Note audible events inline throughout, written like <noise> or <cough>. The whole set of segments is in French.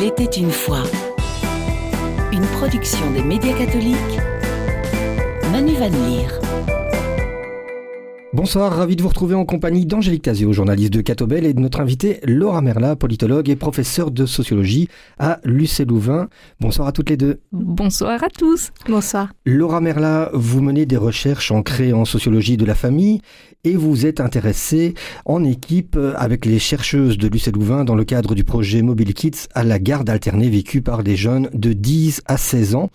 Il était une fois. Une production des médias catholiques. Manu Van Leer. Bonsoir, ravi de vous retrouver en compagnie d'Angélique Tazio, journaliste de Catobel, et de notre invitée Laura Merla, politologue et professeure de sociologie à l'UC Louvain. Bonsoir à toutes les deux. Bonsoir à tous. Bonsoir. Laura Merla, vous menez des recherches ancrées en sociologie de la famille et vous êtes intéressée en équipe avec les chercheuses de l'UC Louvain dans le cadre du projet Mobile Kids à la garde alternée vécue par des jeunes de 10 à 16 ans.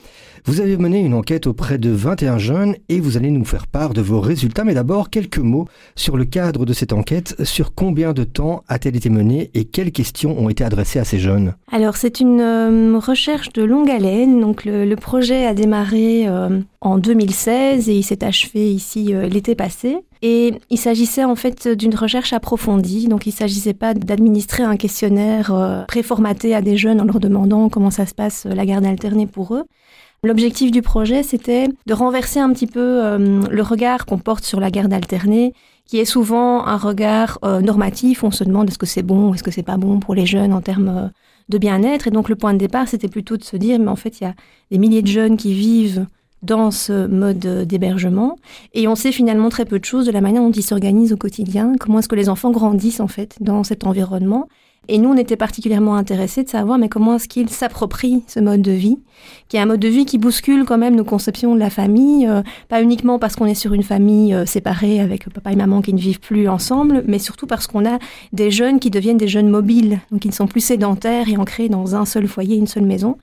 Vous avez mené une enquête auprès de 21 jeunes et vous allez nous faire part de vos résultats. Mais d'abord, quelques mots sur le cadre de cette enquête. Sur combien de temps a-t-elle été menée et quelles questions ont été adressées à ces jeunes? Alors, c'est une euh, recherche de longue haleine. Donc, le, le projet a démarré euh, en 2016 et il s'est achevé ici euh, l'été passé. Et il s'agissait en fait d'une recherche approfondie. Donc, il ne s'agissait pas d'administrer un questionnaire euh, préformaté à des jeunes en leur demandant comment ça se passe la garde alternée pour eux. L'objectif du projet, c'était de renverser un petit peu euh, le regard qu'on porte sur la garde alternée, qui est souvent un regard euh, normatif. On se demande est-ce que c'est bon, est-ce que c'est pas bon pour les jeunes en termes euh, de bien-être? Et donc le point de départ, c'était plutôt de se dire, mais en fait, il y a des milliers de jeunes qui vivent dans ce mode d'hébergement. Et on sait finalement très peu de choses de la manière dont ils s'organisent au quotidien, comment est-ce que les enfants grandissent en fait dans cet environnement. Et nous, on était particulièrement intéressés de savoir, mais comment est-ce qu'ils s'approprient ce mode de vie, qui est un mode de vie qui bouscule quand même nos conceptions de la famille, euh, pas uniquement parce qu'on est sur une famille euh, séparée avec papa et maman qui ne vivent plus ensemble, mais surtout parce qu'on a des jeunes qui deviennent des jeunes mobiles, donc ils ne sont plus sédentaires et ancrés dans un seul foyer, une seule maison,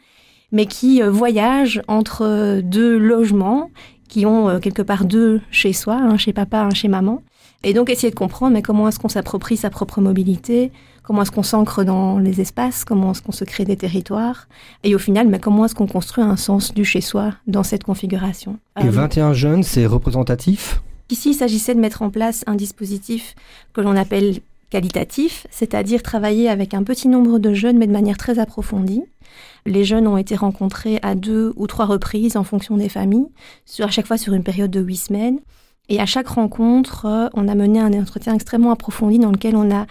mais qui euh, voyagent entre deux logements, qui ont euh, quelque part deux chez soi, un chez papa, un chez maman. Et donc essayer de comprendre mais comment est-ce qu'on s'approprie sa propre mobilité, comment est-ce qu'on s'ancre dans les espaces, comment est-ce qu'on se crée des territoires, et au final, mais comment est-ce qu'on construit un sens du chez-soi dans cette configuration. Et 21 jeunes, c'est représentatif? Ici, il s'agissait de mettre en place un dispositif que l'on appelle qualitatif, c'est-à-dire travailler avec un petit nombre de jeunes, mais de manière très approfondie. Les jeunes ont été rencontrés à deux ou trois reprises en fonction des familles, sur, à chaque fois sur une période de huit semaines. Et à chaque rencontre, euh, on a mené un entretien extrêmement approfondi dans lequel on a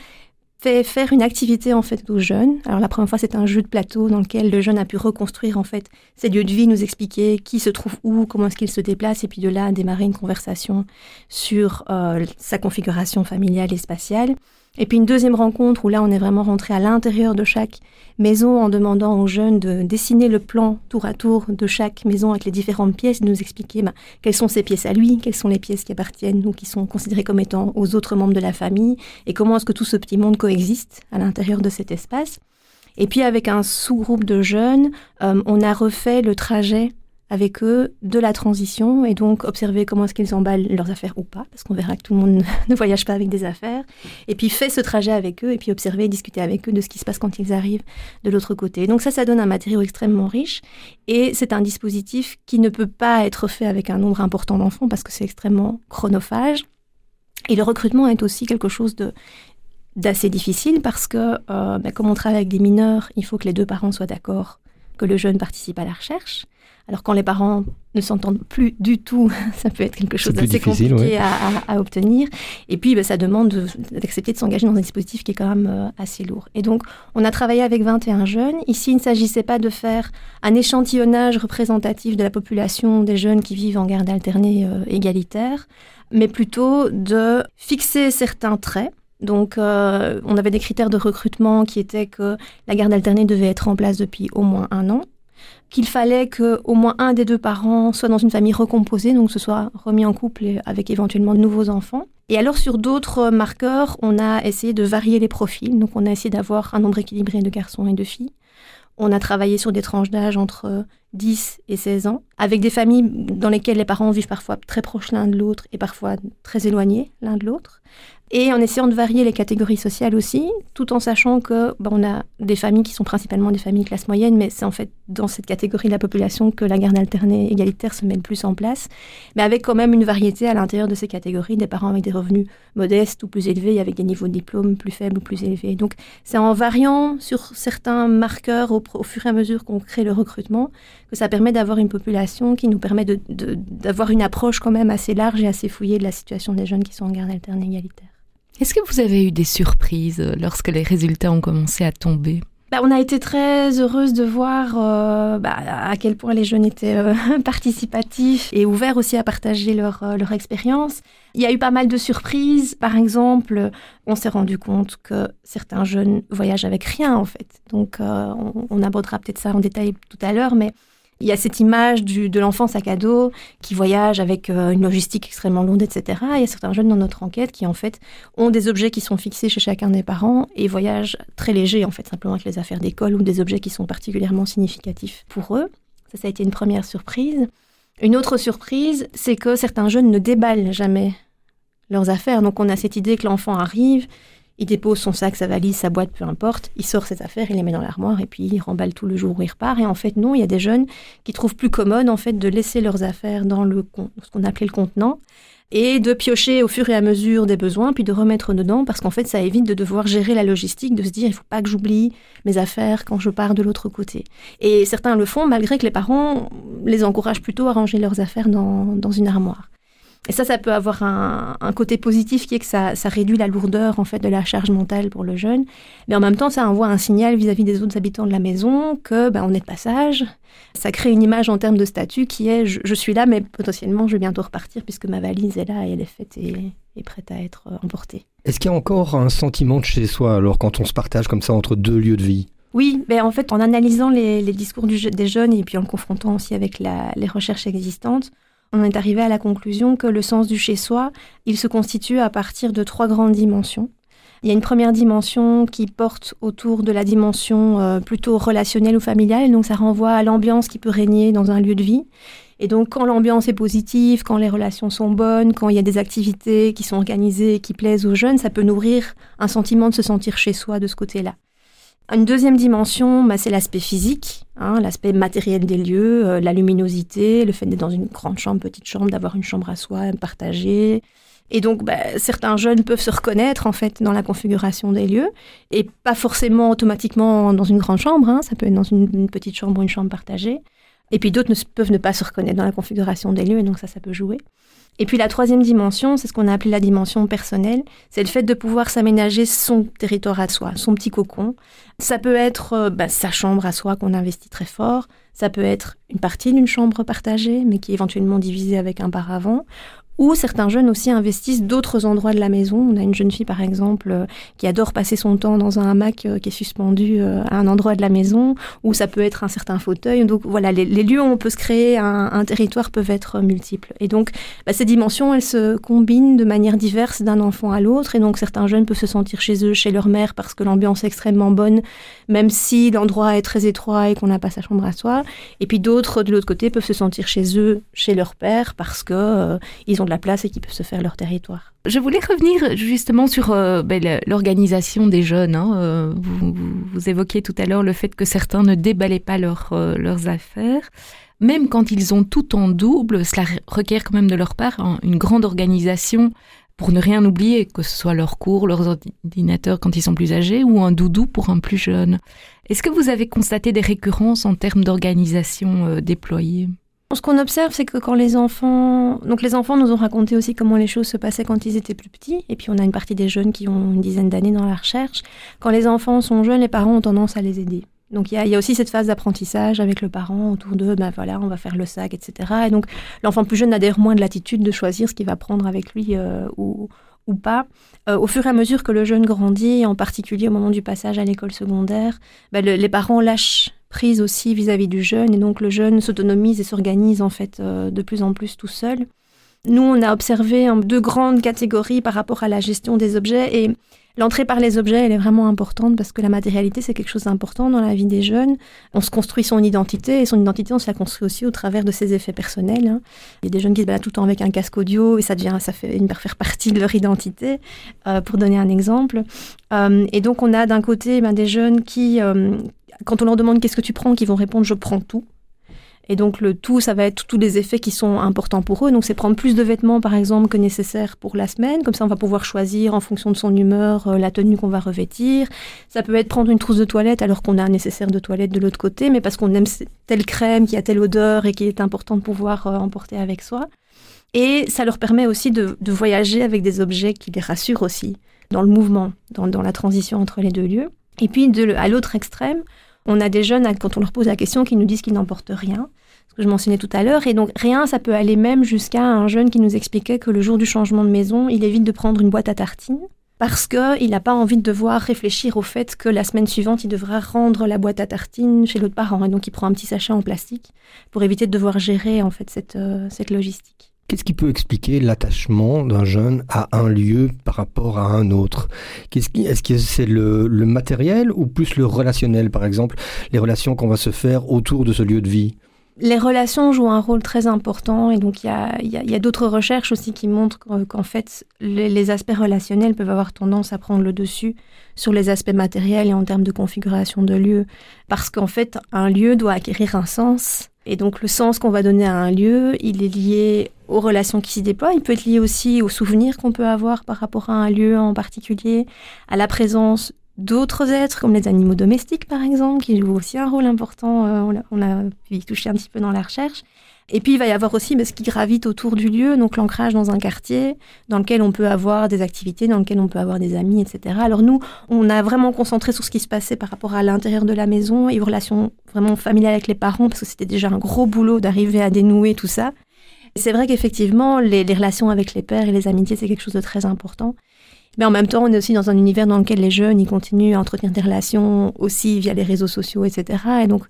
fait faire une activité en fait aux jeunes. Alors la première fois, c'est un jeu de plateau dans lequel le jeune a pu reconstruire en fait ses lieux de vie, nous expliquer qui se trouve où, comment est-ce qu'il se déplace, et puis de là démarrer une conversation sur euh, sa configuration familiale et spatiale. Et puis une deuxième rencontre où là on est vraiment rentré à l'intérieur de chaque maison en demandant aux jeunes de dessiner le plan tour à tour de chaque maison avec les différentes pièces, de nous expliquer bah, quelles sont ces pièces à lui, quelles sont les pièces qui appartiennent ou qui sont considérées comme étant aux autres membres de la famille et comment est-ce que tout ce petit monde coexiste à l'intérieur de cet espace. Et puis avec un sous-groupe de jeunes, euh, on a refait le trajet avec eux de la transition et donc observer comment est-ce qu'ils emballent leurs affaires ou pas, parce qu'on verra que tout le monde <laughs> ne voyage pas avec des affaires, et puis fait ce trajet avec eux, et puis observer et discuter avec eux de ce qui se passe quand ils arrivent de l'autre côté. Donc ça, ça donne un matériau extrêmement riche, et c'est un dispositif qui ne peut pas être fait avec un nombre important d'enfants, parce que c'est extrêmement chronophage. Et le recrutement est aussi quelque chose de d'assez difficile parce que euh, ben, comme on travaille avec des mineurs, il faut que les deux parents soient d'accord que le jeune participe à la recherche. Alors quand les parents ne s'entendent plus du tout, <laughs> ça peut être quelque chose d'assez compliqué ouais. à, à, à, obtenir. Et puis ben, ça demande d'accepter de, de s'engager dans un dispositif qui est quand même euh, assez lourd. Et donc on a travaillé avec 21 jeunes. Ici, il ne s'agissait pas de faire un échantillonnage représentatif de la population des jeunes qui vivent en garde alternée euh, égalitaire, mais plutôt de fixer certains traits donc, euh, on avait des critères de recrutement qui étaient que la garde alternée devait être en place depuis au moins un an, qu'il fallait que au moins un des deux parents soit dans une famille recomposée, donc ce soit remis en couple avec éventuellement de nouveaux enfants. Et alors sur d'autres marqueurs, on a essayé de varier les profils, donc on a essayé d'avoir un nombre équilibré de garçons et de filles. On a travaillé sur des tranches d'âge entre 10 et 16 ans, avec des familles dans lesquelles les parents vivent parfois très proches l'un de l'autre et parfois très éloignés l'un de l'autre, et en essayant de varier les catégories sociales aussi, tout en sachant que on a des familles qui sont principalement des familles classe moyenne, mais c'est en fait dans cette catégorie de la population que la garde alternée égalitaire se met le plus en place, mais avec quand même une variété à l'intérieur de ces catégories, des parents avec des revenus modestes ou plus élevés, avec des niveaux de diplôme plus faibles ou plus élevés. Donc c'est en variant sur certains marqueurs au fur et à mesure qu'on crée le recrutement que ça permet d'avoir une population qui nous permet d'avoir une approche quand même assez large et assez fouillée de la situation des jeunes qui sont en garde alternée égalitaire. Est-ce que vous avez eu des surprises lorsque les résultats ont commencé à tomber? Bah, on a été très heureuse de voir euh, bah, à quel point les jeunes étaient euh, <laughs> participatifs et ouverts aussi à partager leur, euh, leur expérience. Il y a eu pas mal de surprises. Par exemple, on s'est rendu compte que certains jeunes voyagent avec rien en fait. Donc on, on abordera peut-être ça en détail tout à l'heure, mais il y a cette image de l'enfant sac à dos qui voyage avec euh, une logistique extrêmement lourde, etc. Il y a certains jeunes dans notre enquête qui, en fait, ont des objets qui sont fixés chez chacun des parents et voyagent très légers, en fait, simplement avec les affaires d'école ou des objets qui sont particulièrement significatifs pour eux. Ça, ça a été une première surprise. Une autre surprise, c'est que certains jeunes ne déballent jamais leurs affaires. Donc, on a cette idée que l'enfant arrive, il dépose son sac, sa valise, sa boîte, peu importe. Il sort ses affaires, il les met dans l'armoire et puis il remballe tout le jour où il repart. Et en fait, non, il y a des jeunes qui trouvent plus commode en fait de laisser leurs affaires dans le ce qu'on appelait le contenant et de piocher au fur et à mesure des besoins, puis de remettre dedans, parce qu'en fait, ça évite de devoir gérer la logistique, de se dire, il faut pas que j'oublie mes affaires quand je pars de l'autre côté. Et certains le font, malgré que les parents les encouragent plutôt à ranger leurs affaires dans, dans une armoire. Et ça, ça peut avoir un, côté positif qui est que ça, réduit la lourdeur en fait de la charge mentale pour le jeune. Mais en même temps, ça envoie un signal vis-à-vis des autres habitants de la maison que ben, on est de passage. Ça crée une image en termes de statut qui est je, suis là, mais potentiellement je vais bientôt repartir puisque ma valise est là et elle est faite et prête à être emportée. Est-ce qu'il y a encore un sentiment de chez soi alors quand on se partage comme ça entre deux lieux de vie? Oui, mais en fait, en analysant les, discours des jeunes et puis en le confrontant aussi avec les recherches existantes, on est arrivé à la conclusion que le sens du chez-soi, il se constitue à partir de trois grandes dimensions. Il y a une première dimension qui porte autour de la dimension euh, plutôt relationnelle ou familiale, donc ça renvoie à l'ambiance qui peut régner dans un lieu de vie. Et donc quand l'ambiance est positive, quand les relations sont bonnes, quand il y a des activités qui sont organisées et qui plaisent aux jeunes, ça peut nourrir un sentiment de se sentir chez soi de ce côté-là. Une deuxième dimension, bah, c'est l'aspect physique, hein, l'aspect matériel des lieux, euh, la luminosité, le fait d'être dans une grande chambre, petite chambre, d'avoir une chambre à soi partagée. Et donc, bah, certains jeunes peuvent se reconnaître en fait dans la configuration des lieux, et pas forcément automatiquement dans une grande chambre. Hein, ça peut être dans une, petite chambre ou une chambre partagée. Et puis d'autres peuvent ne pas se reconnaître dans la configuration des lieux, et donc ça, ça peut jouer. Et puis la troisième dimension, c'est ce qu'on a appelé la dimension personnelle, c'est le fait de pouvoir s'aménager son territoire à soi, son petit cocon. Ça peut être euh, bah, sa chambre à soi qu'on investit très fort, ça peut être une partie d'une chambre partagée, mais qui est éventuellement divisée avec un paravent, ou certains jeunes aussi investissent d'autres endroits de la maison. On a une jeune fille, par exemple, euh, qui adore passer son temps dans un hamac euh, qui est suspendu euh, à un endroit de la maison, ou ça peut être un certain fauteuil. Donc voilà, les, lieux où on peut se créer un, territoire peuvent être multiples. Et donc, bah, ces dimensions, elles se combinent de manière diverse d'un enfant à l'autre. Et donc, certains jeunes peuvent se sentir chez eux, chez leur mère, parce que l'ambiance est extrêmement bonne, même si l'endroit est très étroit et qu'on n'a pas sa chambre à soi. Et puis d'autres, de l'autre côté, peuvent se sentir chez eux, chez leur père, parce que ils ont la place et qui peuvent se faire leur territoire. Je voulais revenir justement sur euh, ben, l'organisation des jeunes. Hein. Euh, vous, évoquiez tout à l'heure le fait que certains ne déballaient pas euh, leurs ordinaires. Même quand ils ont tout en double, cela requiert quand même de leur part une grande organisation pour ne rien oublier, que ce soit leurs cours, leurs ordinateurs quand ils sont plus âgés ou un doudou pour un plus jeune. Est-ce que vous avez constaté des récurrences en termes d'organisation déployée? Ce qu'on observe, c'est que quand les enfants, donc les enfants nous ont raconté aussi comment les choses se passaient quand ils étaient plus petits, et puis on a une partie des jeunes qui ont une dizaine d'années dans la recherche. Quand les enfants sont jeunes, les parents ont tendance à les aider. Donc il y a, aussi cette phase d'apprentissage avec le parent autour d'eux, ben voilà, on va faire le sac, etc. Et donc l'enfant plus jeune a d'ailleurs moins de latitude de choisir ce qu'il va prendre avec lui euh, ou, pas. Euh, au fur et à mesure que le jeune grandit, en particulier au moment du passage à l'école secondaire, ben les parents lâchent prise aussi vis-à-vis du jeune, et donc le jeune s'autonomise et s'organise en fait euh, de plus en plus tout seul. Nous, on a observé deux grandes catégories par rapport à la gestion des objets, et l'entrée par les objets, elle est vraiment importante parce que la matérialité, c'est quelque chose d'important dans la vie des jeunes. On se construit son identité, et son identité, on se la construit aussi au travers de ses effets personnels. Hein. Il y a des jeunes qui se baladent tout le temps avec un casque audio, et ça devient, ça fait une faire partie de leur identité, euh, pour donner un exemple. Euh, et donc, on a d'un côté ben, des jeunes qui, quand on leur demande qu'est-ce que tu prends, qu'ils vont répondre je prends tout. Et donc le tout, ça va être tous les effets qui sont importants pour eux. Donc c'est prendre plus de vêtements par exemple que nécessaire pour la semaine. Comme ça on va pouvoir choisir en fonction de son humeur euh, la tenue qu'on va revêtir. Ça peut être prendre une trousse de toilette alors qu'on a un nécessaire de toilette de l'autre côté, mais parce qu'on aime telle crème qui a telle odeur et qui est important de pouvoir euh, emporter avec soi. Et ça leur permet aussi de, voyager avec des objets qui les rassurent aussi dans le mouvement, dans la transition entre les deux lieux. Et puis de, à l'autre extrême, on a des jeunes, quand on leur pose la question, qui nous disent qu'ils n'emportent rien, ce que je mentionnais tout à l'heure. Et donc rien, ça peut aller même jusqu'à un jeune qui nous expliquait que le jour du changement de maison, il évite de prendre une boîte à tartines parce qu'il n'a pas envie de devoir réfléchir au fait que la semaine suivante, il devra rendre la boîte à tartines chez l'autre parent. Et donc, il prend un petit sachet en plastique pour éviter de devoir gérer en fait cette, euh, cette logistique. Qu'est-ce qui peut expliquer l'attachement d'un jeune à un lieu par rapport à un autre? Est-ce que c'est le, le matériel ou plus le relationnel, par exemple, les relations qu'on va se faire autour de ce lieu de vie. Les relations jouent un rôle très important et donc il y a, d'autres recherches aussi qui montrent qu'en fait les, aspects relationnels peuvent avoir tendance à prendre le dessus sur les aspects matériels et en termes de configuration de lieu. Parce qu'en fait un lieu doit acquérir un sens et donc le sens qu'on va donner à un lieu il est lié aux relations qui s'y déploient, il peut être lié aussi aux souvenirs qu'on peut avoir par rapport à un lieu en particulier, à la présence d'autres êtres, comme les animaux domestiques par exemple, qui jouent aussi un rôle important. Euh, on, a, pu y toucher un petit peu dans la recherche. Et puis il va y avoir aussi bah, ce qui gravite autour du lieu, donc l'ancrage dans un quartier dans lequel on peut avoir des activités, dans lequel on peut avoir des amis, etc. Alors nous, on a vraiment concentré sur ce qui se passait par rapport à l'intérieur de la maison et aux relations vraiment familiales avec les parents, parce que c'était déjà un gros boulot d'arriver à dénouer tout ça. C'est vrai qu'effectivement, les relations avec les pères et les amitiés, c'est quelque chose de très important. Mais en même temps, on est aussi dans un univers dans lequel les jeunes, ils continuent à entretenir des relations aussi via les réseaux sociaux, etc. Et donc,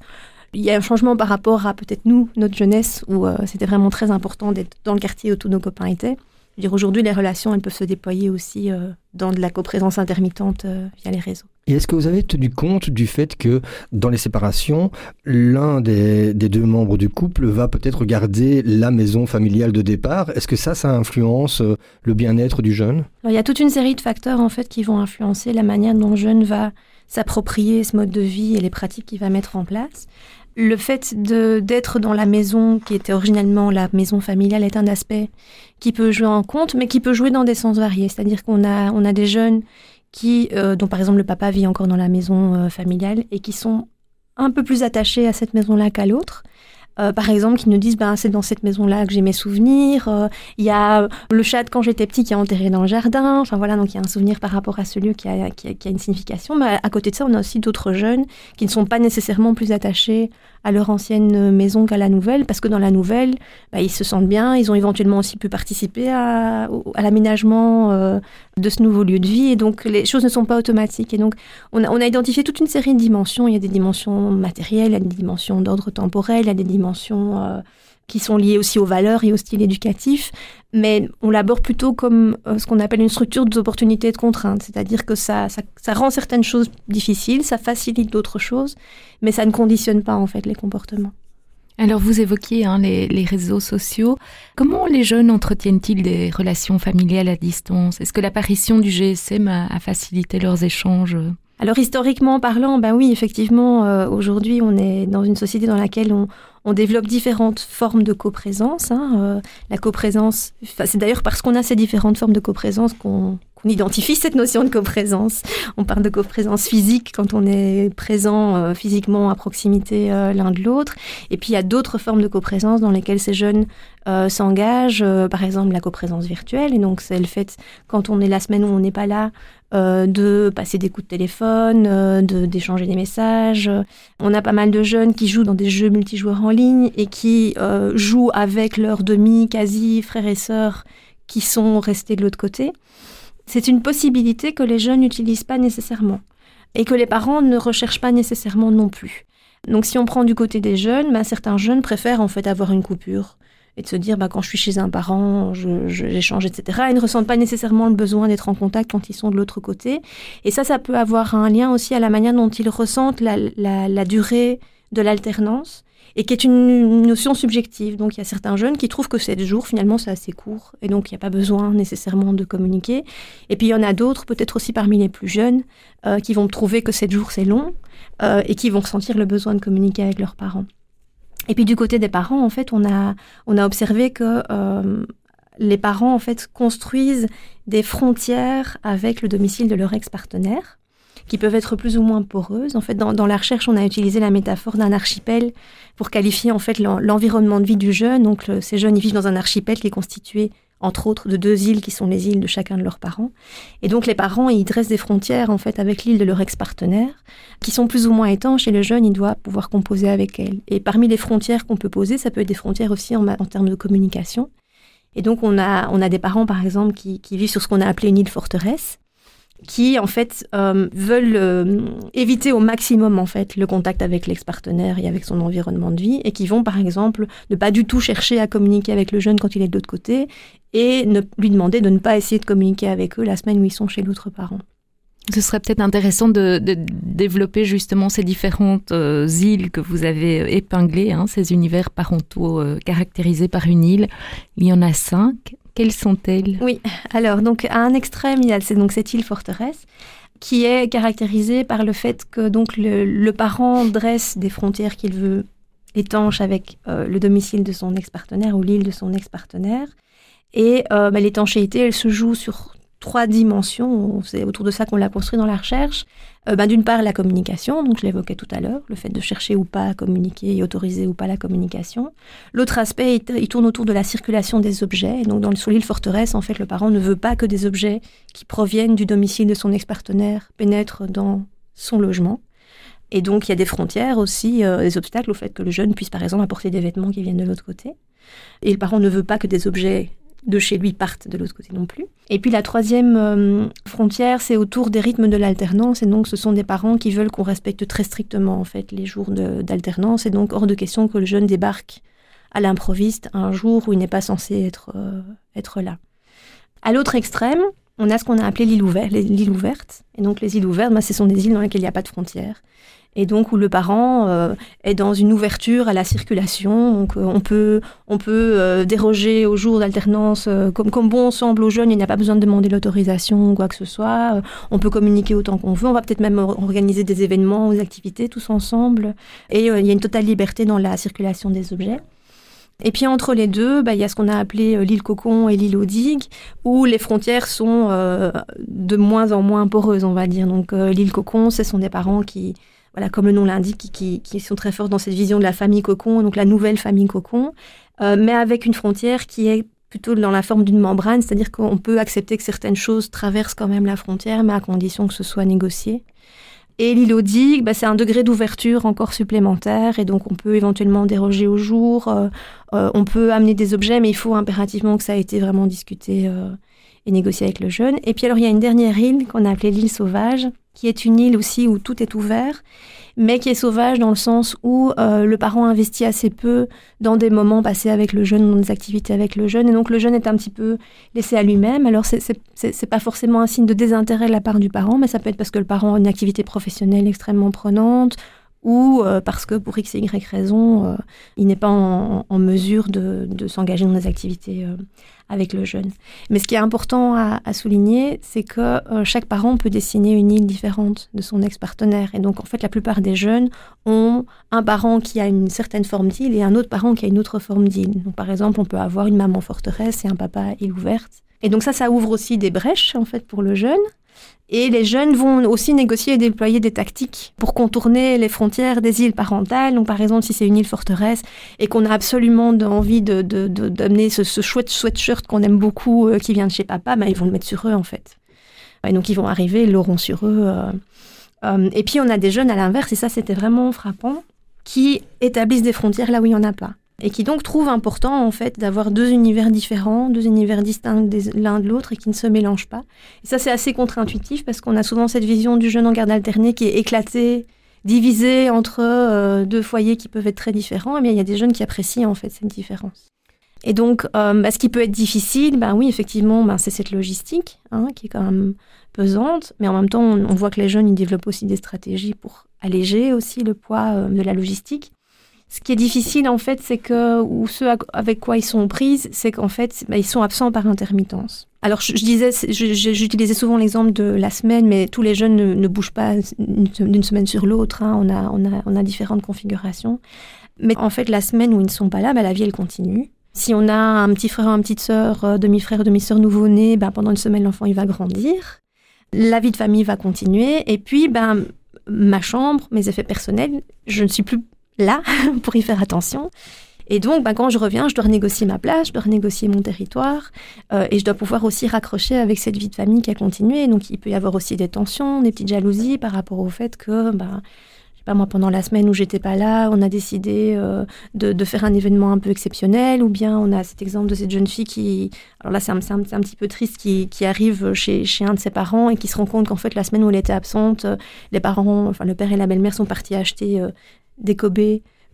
il y a un changement par rapport à peut-être nous, notre jeunesse, où euh, c'était vraiment très important d'être dans le quartier où tous nos copains étaient. dire, aujourd'hui, les relations, elles peuvent se déployer aussi euh, dans de la coprésence intermittente euh, via les réseaux. Et est-ce que vous avez tenu compte du fait que dans les séparations, l'un des, deux membres du couple va peut-être garder la maison familiale de départ? Est-ce que ça, ça influence euh, le bien-être du jeune? Il y a toute une série de facteurs en fait qui vont influencer la manière dont le jeune va s'approprier ce mode de vie et les pratiques qu'il va mettre en place. Le fait d'être dans la maison qui était originellement la maison familiale est un aspect qui peut jouer en compte, mais qui peut jouer dans des sens variés. C'est-à-dire qu'on a, on a des jeunes qui, euh, dont par exemple le papa vit encore dans la maison euh, familiale et qui sont un peu plus attachés à cette maison-là qu'à l'autre. Euh, par exemple, qui nous disent ben, c'est dans cette maison-là que j'ai mes souvenirs. Il y a le chat quand j'étais petit qui est enterré dans le jardin. Enfin voilà, donc il y a un souvenir par rapport à ce lieu qui a, une signification. Mais à côté de ça, on a aussi d'autres jeunes qui ne sont pas nécessairement plus attachés à leur ancienne maison qu'à la nouvelle, parce que dans la nouvelle, bah, ils se sentent bien, ils ont éventuellement aussi pu participer à, à l'aménagement euh, de ce nouveau lieu de vie, et donc les choses ne sont pas automatiques. Et donc on a, on a identifié toute une série de dimensions. Il y a des dimensions matérielles, il y a des dimensions d'ordre temporel, il y a des dimensions euh, qui sont liées aussi aux valeurs et au style éducatif, mais on l'aborde plutôt comme euh, ce qu'on appelle une structure d'opportunités et de contraintes, c'est-à-dire que ça, rend certaines choses difficiles, ça facilite d'autres choses, mais ça ne conditionne pas en fait les comportements. Alors vous évoquiez hein, les, réseaux sociaux. Comment les jeunes entretiennent-ils des relations familiales à distance? Est-ce que l'apparition du GSM a facilité leurs échanges? Alors historiquement parlant, ben oui, effectivement, euh, aujourd'hui, on est dans une société dans laquelle on, développe différentes formes de coprésence. Hein, euh, la coprésence, c'est d'ailleurs parce qu'on a ces différentes formes de coprésence qu'on identifie cette notion de coprésence. On parle de coprésence physique quand on est présent euh, physiquement à proximité l'un de l'autre. Et puis il y a d'autres formes de coprésence dans lesquelles ces jeunes s'engagent. par exemple, la coprésence virtuelle. Et donc c'est le fait quand on est la semaine où on n'est pas là, euh, de passer des coups de téléphone, euh, d'échanger des messages. On a pas mal de jeunes qui jouent dans des jeux multijoueurs en ligne et qui euh, jouent avec leurs demi, quasi frères et sœurs qui sont restés de l'autre côté. C'est une possibilité que les jeunes n'utilisent pas nécessairement et que les parents ne recherchent pas nécessairement non plus. Donc si on prend du côté des jeunes, ben, certains jeunes préfèrent en fait avoir une coupure et de se dire bah, quand je suis chez un parent, j'échange, etc. Ils ne ressentent pas nécessairement le besoin d'être en contact quand ils sont de l'autre côté. Et ça, ça peut avoir un lien aussi à la manière dont ils ressentent la, durée de l'alternance et qui est une, notion subjective. Donc il y a certains jeunes qui trouvent que 7 jours, finalement, c'est assez court et donc il n'y a pas besoin nécessairement de communiquer. Et puis il y en a d'autres, peut-être aussi parmi les plus jeunes, euh, qui vont trouver que 7 jours, c'est long euh, et qui vont ressentir le besoin de communiquer avec leurs parents. Et puis du côté des parents, en fait, on a, on a observé que euh, les parents, en fait, construisent des frontières avec le domicile de leur ex-partenaire qui peuvent être plus ou moins poreuses. En fait, dans, la recherche, on a utilisé la métaphore d'un archipel pour qualifier en fait l'environnement de vie du jeune. Donc, ces jeunes, ils vivent dans un archipel qui est constitué entre autres de deux îles qui sont les îles de chacun de leurs parents. Et donc les parents, ils dressent des frontières en fait avec l'île de leur ex-partenaire, qui sont plus ou moins étanches, et le jeune, il doit pouvoir composer avec elle. Et parmi les frontières qu'on peut poser, ça peut être des frontières aussi en, termes de communication. Et donc on a, on a des parents, par exemple, qui vivent sur ce qu'on a appelé une île forteresse, qui en fait euh, veulent euh, éviter au maximum en fait le contact avec l'ex-partenaire et avec son environnement de vie et qui vont par exemple ne pas du tout chercher à communiquer avec le jeune quand il est de l'autre côté et ne, lui demander de ne pas essayer de communiquer avec eux la semaine où ils sont chez l'autre parent. Ce serait peut-être intéressant de, développer justement ces différentes euh, îles que vous avez épinglées, hein, ces univers parentaux caractérisés par une île. Il y en a cinq. Quelles sont-elles? Oui, alors donc à un extrême, il y a donc cette île forteresse qui est caractérisée par le fait que donc le, le parent dresse des frontières qu'il veut étanches avec euh, le domicile de son ex-partenaire ou l'île de son ex-partenaire. Et euh, bah, l'étanchéité, elle se joue sur trois dimensions. C'est autour de ça qu'on l'a construit dans la recherche. Euh, ben, D'une part, la communication, donc je l'évoquais tout à l'heure, le fait de chercher ou pas à communiquer et autoriser ou pas la communication. L'autre aspect, il, tourne autour de la circulation des objets. Et donc, dans le, sur l'île forteresse, en fait, le parent ne veut pas que des objets qui proviennent du domicile de son ex-partenaire pénètrent dans son logement. Et donc, il y a des frontières aussi, euh, des obstacles au fait que le jeune puisse, par exemple, apporter des vêtements qui viennent de l'autre côté. Et le parent ne veut pas que des objets de chez lui partent de l'autre côté non plus. Et puis la troisième euh, frontière, c'est autour des rythmes de l'alternance. Et donc, ce sont des parents qui veulent qu'on respecte très strictement en fait les jours d'alternance. Et donc, hors de question que le jeune débarque à l'improviste un jour où il n'est pas censé être, euh, être là. À l'autre extrême, on a ce qu'on a appelé l'île ouverte. Et donc, les îles ouvertes, ben, ce sont des îles dans lesquelles il n'y a pas de frontières et donc où le parent euh, est dans une ouverture à la circulation. Donc euh, on peut, on peut euh, déroger aux jours d'alternance euh, comme, comme bon semble aux jeunes, il n'y a pas besoin de demander l'autorisation ou quoi que ce soit. Euh, on peut communiquer autant qu'on veut, on va peut-être même organiser des événements ou des activités tous ensemble. Et il y a une totale liberté dans la circulation des objets. Et puis entre les deux, bah, il y a ce qu'on a appelé l'île Cocon et l'île Odigue, où les frontières sont euh, de moins en moins poreuses, on va dire. Donc euh, l'île Cocon, ce sont des parents qui, voilà, comme le nom l'indique, qui, qui, sont très forts dans cette vision de la famille cocon, donc la nouvelle famille cocon, euh, mais avec une frontière qui est plutôt dans la forme d'une membrane, c'est-à-dire qu'on peut accepter que certaines choses traversent quand même la frontière, mais à condition que ce soit négocié. Et l'îlodique, bah, c'est un degré d'ouverture encore supplémentaire, et donc on peut éventuellement déroger au jour, euh, euh, on peut amener des objets, mais il faut impérativement que ça ait été vraiment discuté euh, et négocié avec le jeune. Et puis alors il y a une dernière île qu'on a appelée l'île sauvage, qui est une île aussi où tout est ouvert, mais qui est sauvage dans le sens où euh, le parent investit assez peu dans des moments passés avec le jeune, dans des activités avec le jeune, et donc le jeune est un petit peu laissé à lui-même. Alors c'est pas forcément un signe de désintérêt de la part du parent, mais ça peut être parce que le parent a une activité professionnelle extrêmement prenante, ou euh, parce que pour x et y raison, euh, il n'est pas en, en, mesure de, de s'engager dans des activités euh, avec le jeune. Mais ce qui est important à, à souligner, c'est que chaque parent peut dessiner une île différente de son ex-partenaire. Et donc, en fait, la plupart des jeunes ont un parent qui a une certaine forme d'île et un autre parent qui a une autre forme d'île. Donc, par exemple, on peut avoir une maman forteresse et un papa île ouverte. Et donc ça, ça ouvre aussi des brèches en fait pour le jeune. Et les jeunes vont aussi négocier et déployer des tactiques pour contourner les frontières des îles parentales. Donc, par exemple, si c'est une île forteresse et qu'on a absolument envie de, de, de, d'amener ce, ce chouette sweatshirt qu'on aime beaucoup euh, qui vient de chez papa, bah, ils vont le mettre sur eux, en fait. Et donc, ils vont arriver, ils l'auront sur eux. Euh, euh, et puis, on a des jeunes à l'inverse, et ça, c'était vraiment frappant, qui établissent des frontières là où il n'y en a pas et qui donc trouve important en fait d'avoir deux univers différents, deux univers distincts l'un de l'autre et qui ne se mélangent pas. Et ça c'est assez contre-intuitif parce qu'on a souvent cette vision du jeune en garde alternée qui est éclatée, divisée entre euh, deux foyers qui peuvent être très différents. Mais il y a des jeunes qui apprécient en fait cette différence. Et donc, euh, bah, ce qui peut être difficile, ben oui, effectivement, ben, c'est cette logistique hein, qui est quand même pesante, mais en même temps, on, on, voit que les jeunes, ils développent aussi des stratégies pour alléger aussi le poids euh, de la logistique. Ce qui est difficile, en fait, c'est que, ou ce avec quoi ils sont prises, c'est qu'en fait, bah, ils sont absents par intermittence. Alors, je, disais, j'utilisais souvent l'exemple de la semaine, mais tous les jeunes ne, bougent pas d'une semaine sur l'autre. Hein. On, a, on, a, on a différentes configurations. Mais en fait, la semaine où ils ne sont pas là, bah, la vie, elle continue. Si on a un petit frère, une petite sœur, euh, demi-frère, demi-sœur nouveau-né, bah, pendant une semaine, l'enfant, il va grandir. La vie de famille va continuer. Et puis, ben, ma chambre, mes effets personnels, je ne suis plus là <laughs> pour y faire attention. Et donc, bah, quand je reviens, je dois renégocier ma place, je dois renégocier mon territoire, euh, et je dois pouvoir aussi raccrocher avec cette vie de famille qui a continué. Donc, il peut y avoir aussi des tensions, des petites jalousies par rapport au fait que, bah, pas moi, pendant la semaine où j'étais pas là, on a décidé euh, de, faire un événement un peu exceptionnel, ou bien on a cet exemple de cette jeune fille qui, alors là c'est un, petit peu triste, qui, arrive chez, un de ses parents et qui se rend compte qu'en fait la semaine où elle était absente, les parents, enfin le père et la belle-mère sont partis acheter des Kobe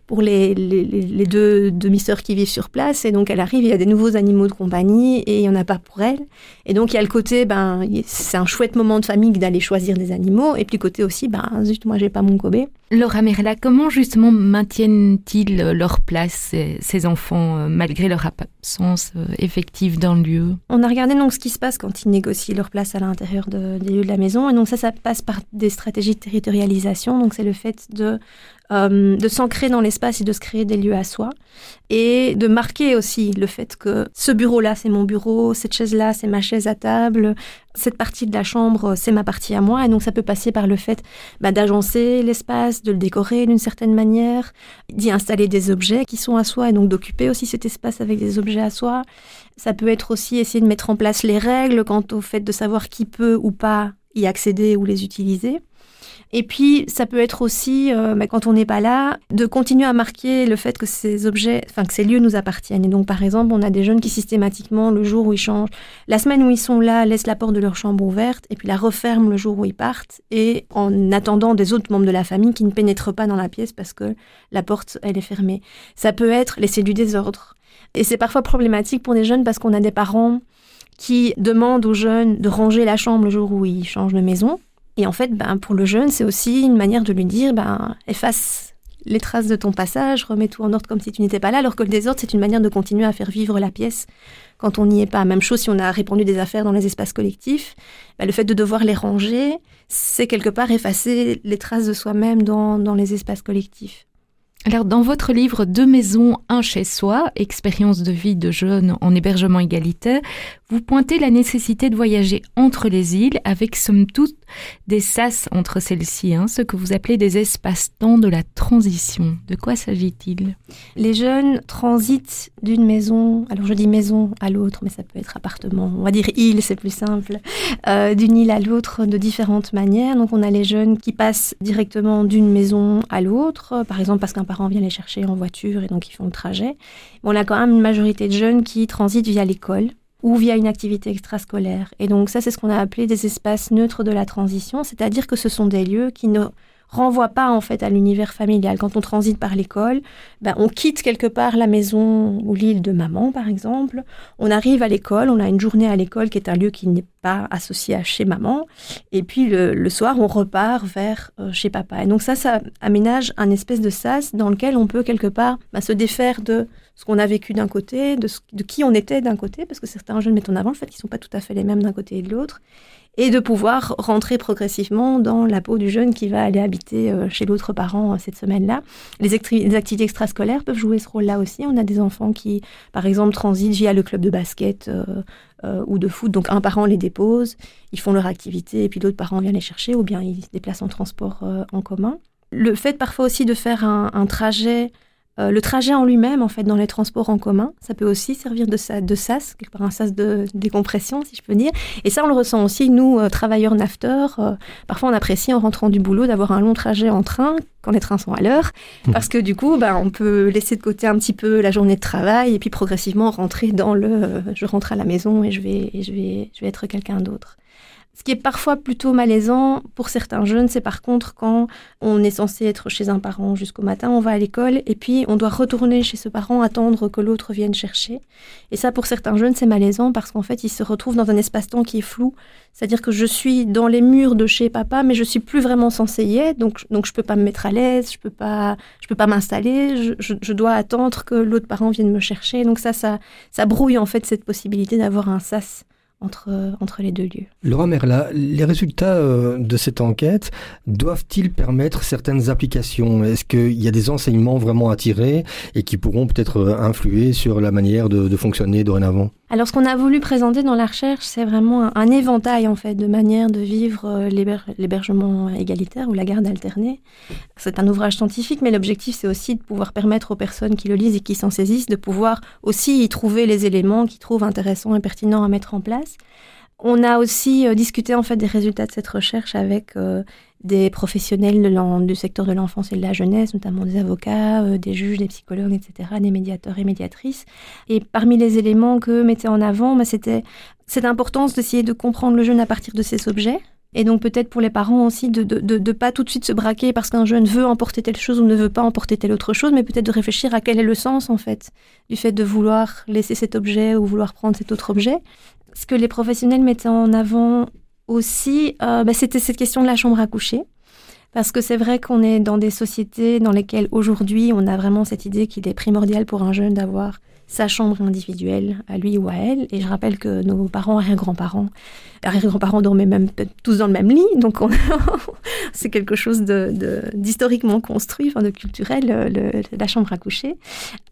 pour les, les, deux demi-sœurs qui vivent sur place. Et donc, elle arrive, il y a des nouveaux animaux de compagnie et il n'y en a pas pour elle. Et donc, il y a le côté, ben, c'est un chouette moment de famille d'aller choisir des animaux. Et puis, côté aussi, ben, zut, moi, j'ai pas mon Kobe. Laura Merla, comment justement maintiennent-ils leur place, ces, enfants, euh, malgré leur absence euh, effective dans le lieu? On a regardé donc ce qui se passe quand ils négocient leur place à l'intérieur de, des lieux de la maison. Et donc, ça, ça passe par des stratégies de territorialisation. Donc, c'est le fait de euh, de s'ancrer dans l'espace et de se créer des lieux à soi. Et de marquer aussi le fait que ce bureau-là, c'est mon bureau, cette chaise-là, c'est ma chaise à table, cette partie de la chambre, c'est ma partie à moi. Et donc ça peut passer par le fait bah, d'agencer l'espace, de le décorer d'une certaine manière, d'y installer des objets qui sont à soi et donc d'occuper aussi cet espace avec des objets à soi. Ça peut être aussi essayer de mettre en place les règles quant au fait de savoir qui peut ou pas y accéder ou les utiliser. Et puis, ça peut être aussi, euh, bah, quand on n'est pas là, de continuer à marquer le fait que ces objets, enfin que ces lieux nous appartiennent. Et donc, par exemple, on a des jeunes qui systématiquement, le jour où ils changent, la semaine où ils sont là, laissent la porte de leur chambre ouverte et puis la referment le jour où ils partent, et en attendant des autres membres de la famille qui ne pénètrent pas dans la pièce parce que la porte, elle est fermée. Ça peut être laisser du désordre. Et c'est parfois problématique pour des jeunes parce qu'on a des parents qui demandent aux jeunes de ranger la chambre le jour où ils changent de maison. Et en fait, ben, pour le jeune, c'est aussi une manière de lui dire, ben, efface les traces de ton passage, remets tout en ordre comme si tu n'étais pas là, alors que le désordre, c'est une manière de continuer à faire vivre la pièce quand on n'y est pas. Même chose si on a répandu des affaires dans les espaces collectifs, ben, le fait de devoir les ranger, c'est quelque part effacer les traces de soi-même dans, dans les espaces collectifs. Alors, dans votre livre Deux maisons, un chez soi, expérience de vie de jeunes en hébergement égalitaire, vous pointez la nécessité de voyager entre les îles avec, somme toute, des sas entre celles-ci, hein, ce que vous appelez des espaces-temps de la transition. De quoi s'agit-il? Les jeunes transitent d'une maison, alors je dis maison à l'autre, mais ça peut être appartement, on va dire île, c'est plus simple, euh, d'une île à l'autre de différentes manières. Donc, on a les jeunes qui passent directement d'une maison à l'autre, par exemple parce qu'un parents viennent les chercher en voiture et donc ils font le trajet. on a quand même une majorité de jeunes qui transitent via l'école ou via une activité extrascolaire. Et donc ça, c'est ce qu'on a appelé des espaces neutres de la transition, c'est-à-dire que ce sont des lieux qui ne renvoie pas en fait à l'univers familial. Quand on transite par l'école, ben, on quitte quelque part la maison ou l'île de maman, par exemple. On arrive à l'école, on a une journée à l'école qui est un lieu qui n'est pas associé à chez maman. Et puis le, soir, on repart vers euh, chez papa. Et donc ça, ça aménage un espèce de sas dans lequel on peut quelque part ben, se défaire de ce qu'on a vécu d'un côté, de, de qui on était d'un côté, parce que certains jeunes mettent en avant le fait qu'ils ne sont pas tout à fait les mêmes d'un côté et de l'autre et de pouvoir rentrer progressivement dans la peau du jeune qui va aller habiter euh, chez l'autre parent euh, cette semaine-là. Les, activités extrascolaires peuvent jouer ce rôle-là aussi. On a des enfants qui, par exemple, transitent via le club de basket euh, ou de foot. Donc un parent les dépose, ils font leur activité et puis l'autre parent vient les chercher ou bien ils se déplacent en transport en commun. Le fait parfois aussi de faire un trajet euh, le trajet en lui-même, en fait, dans les transports en commun, ça peut aussi servir de, de sas, quelque part un sas de, décompression, si je peux dire. Et ça, on le ressent aussi, nous, euh, travailleurs nafteurs. Euh, parfois, on apprécie, en rentrant du boulot, d'avoir un long trajet en train, quand les trains sont à l'heure, mmh. parce que du coup, bah, on peut laisser de côté un petit peu la journée de travail et puis progressivement rentrer dans le je rentre à la maison et je vais, et je vais, je vais être quelqu'un d'autre. Ce qui est parfois plutôt malaisant pour certains jeunes, c'est par contre quand on est censé être chez un parent jusqu'au matin, on va à l'école et puis on doit retourner chez ce parent, attendre que l'autre vienne chercher. Et ça, pour certains jeunes, c'est malaisant parce qu'en fait, ils se retrouvent dans un espace-temps qui est flou. C'est-à-dire que je suis dans les murs de chez papa, mais je suis plus vraiment censé y être, donc, donc je peux pas me mettre à l'aise, je peux pas, je peux pas m'installer, je, je, dois attendre que l'autre parent vienne me chercher. Donc ça, ça, ça brouille en fait cette possibilité d'avoir un sas entre, entre les deux lieux. Laura Merla, les résultats euh, de cette enquête doivent-ils permettre certaines applications? Est-ce qu'il y a des enseignements vraiment à tirer et qui pourront peut-être euh, influer sur la manière de, fonctionner dorénavant? Alors, ce qu'on a voulu présenter dans la recherche, c'est vraiment un, éventail en fait de manières de vivre euh, l'hébergement égalitaire ou la garde alternée. C'est un ouvrage scientifique, mais l'objectif c'est aussi de pouvoir permettre aux personnes qui le lisent et qui s'en saisissent de pouvoir aussi y trouver les éléments qu'ils trouvent intéressants et pertinents à mettre en place. On a aussi euh, discuté en fait des résultats de cette recherche avec euh, des professionnels du secteur de l'enfance et de la jeunesse, notamment des avocats, euh, des juges, des psychologues, etc., des médiateurs et médiatrices. Et parmi les éléments que mettaient en avant, bah, c'était cette importance d'essayer de comprendre le jeune à partir de ses objets. Et donc peut-être pour les parents aussi de ne pas tout de suite se braquer parce qu'un jeune veut emporter telle chose ou ne veut pas emporter telle autre chose, mais peut-être de réfléchir à quel est le sens en fait du fait de vouloir laisser cet objet ou vouloir prendre cet autre objet. Ce que les professionnels mettaient en avant aussi, euh, bah, c'était cette question de la chambre à coucher. Parce que c'est vrai qu'on est dans des sociétés dans lesquelles aujourd'hui on a vraiment cette idée qu'il est primordial pour un jeune d'avoir sa chambre individuelle à lui ou à elle. Et je rappelle que nos parents, arrière-grands-parents, arrière-grands-parents dormaient même tous dans le même lit. Donc <laughs> c'est quelque chose d'historiquement construit, de culturel, la chambre à coucher.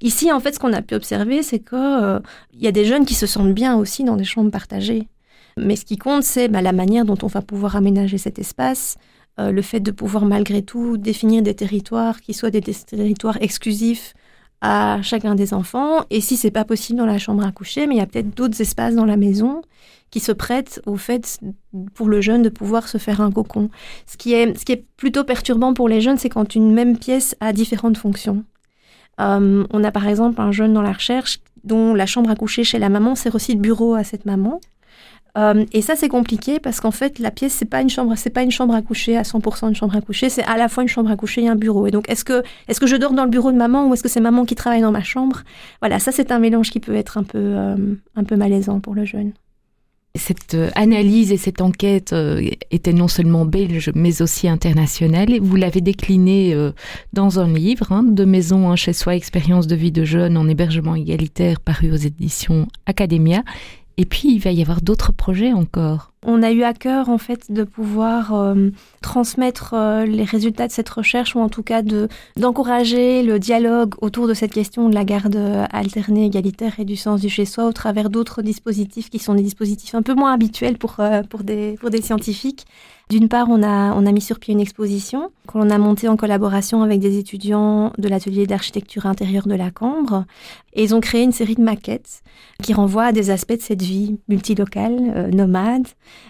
Ici, en fait, ce qu'on a pu observer, c'est qu'il euh, y a des jeunes qui se sentent bien aussi dans des chambres partagées. Mais ce qui compte, c'est bah, la manière dont on va pouvoir aménager cet espace, euh, le fait de pouvoir malgré tout définir des territoires qui soient des, territoires exclusifs à chacun des enfants. Et si c'est pas possible dans la chambre à coucher, mais il y a peut-être d'autres espaces dans la maison qui se prêtent au fait pour le jeune de pouvoir se faire un cocon. Ce qui est, ce qui est plutôt perturbant pour les jeunes, c'est quand une même pièce a différentes fonctions. Euh, on a par exemple un jeune dans la recherche dont la chambre à coucher chez la maman sert aussi de bureau à cette maman. Euh, et ça, c'est compliqué parce qu'en fait, la pièce, c'est pas une chambre, c'est pas une chambre à coucher à 100% une chambre à coucher, c'est à la fois une chambre à coucher et un bureau. Et donc, est-ce que, est-ce que je dors dans le bureau de maman ou est-ce que c'est maman qui travaille dans ma chambre? Voilà, ça, c'est un mélange qui peut être un peu, euh, un peu malaisant pour le jeune. Cette euh, analyse et cette enquête étaient non seulement belge, mais aussi internationale. Vous l'avez déclinée dans un livre, hein, De maison chez soi, expérience de vie de jeune en hébergement égalitaire, paru aux éditions Academia. Et puis, il va y avoir d'autres projets encore. On a eu à cœur, en fait, de pouvoir euh, transmettre euh, les résultats de cette recherche, ou en tout cas de, d'encourager le dialogue autour de cette question de la garde alternée, égalitaire et du sens du chez-soi au travers d'autres dispositifs qui sont des dispositifs un peu moins habituels pour, euh, pour, des, pour des scientifiques. D'une part, on a, on a mis sur pied une exposition qu'on a montée en collaboration avec des étudiants de l'atelier d'architecture intérieure de la Cambre. Et ils ont créé une série de maquettes qui renvoient à des aspects de cette vie multilocale, nomade,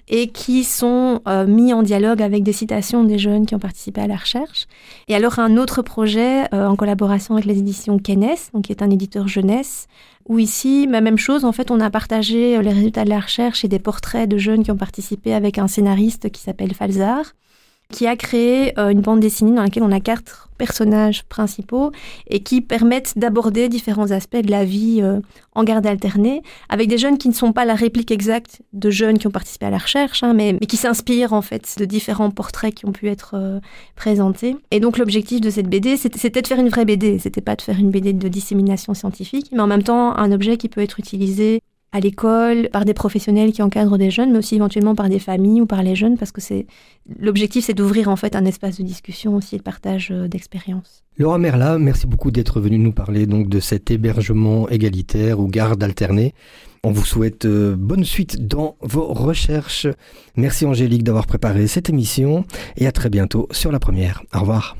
et qui sont euh, mis en dialogue avec des citations des jeunes qui ont participé à la recherche. Et alors un autre projet euh, en collaboration avec les éditions Kennes, donc qui est un éditeur jeunesse, où ici, ma même chose, en fait, on a partagé euh, les résultats de la recherche et des portraits de jeunes qui ont participé avec un scénariste qui s'appelle Falzar, qui a créé euh, une bande dessinée dans laquelle on a quatre personnages principaux et qui permettent d'aborder différents aspects de la vie euh, en garde alternée avec des jeunes qui ne sont pas la réplique exacte de jeunes qui ont participé à la recherche, hein, mais, qui s'inspirent en fait de différents portraits qui ont pu être euh, présentés. Et donc l'objectif de cette BD, c'était de faire une vraie BD, c'était pas de faire une BD de dissémination scientifique, mais en même temps un objet qui peut être utilisé à l'école, par des professionnels qui encadrent des jeunes, mais aussi éventuellement par des familles ou par les jeunes, parce que c'est l'objectif, c'est d'ouvrir en fait un espace de discussion aussi et de partage euh, d'expériences. Laura Merla, merci beaucoup d'être venue nous parler donc de cet hébergement égalitaire ou garde alternée. On vous souhaite euh, bonne suite dans vos recherches. Merci Angélique d'avoir préparé cette émission et à très bientôt sur la première. Au revoir.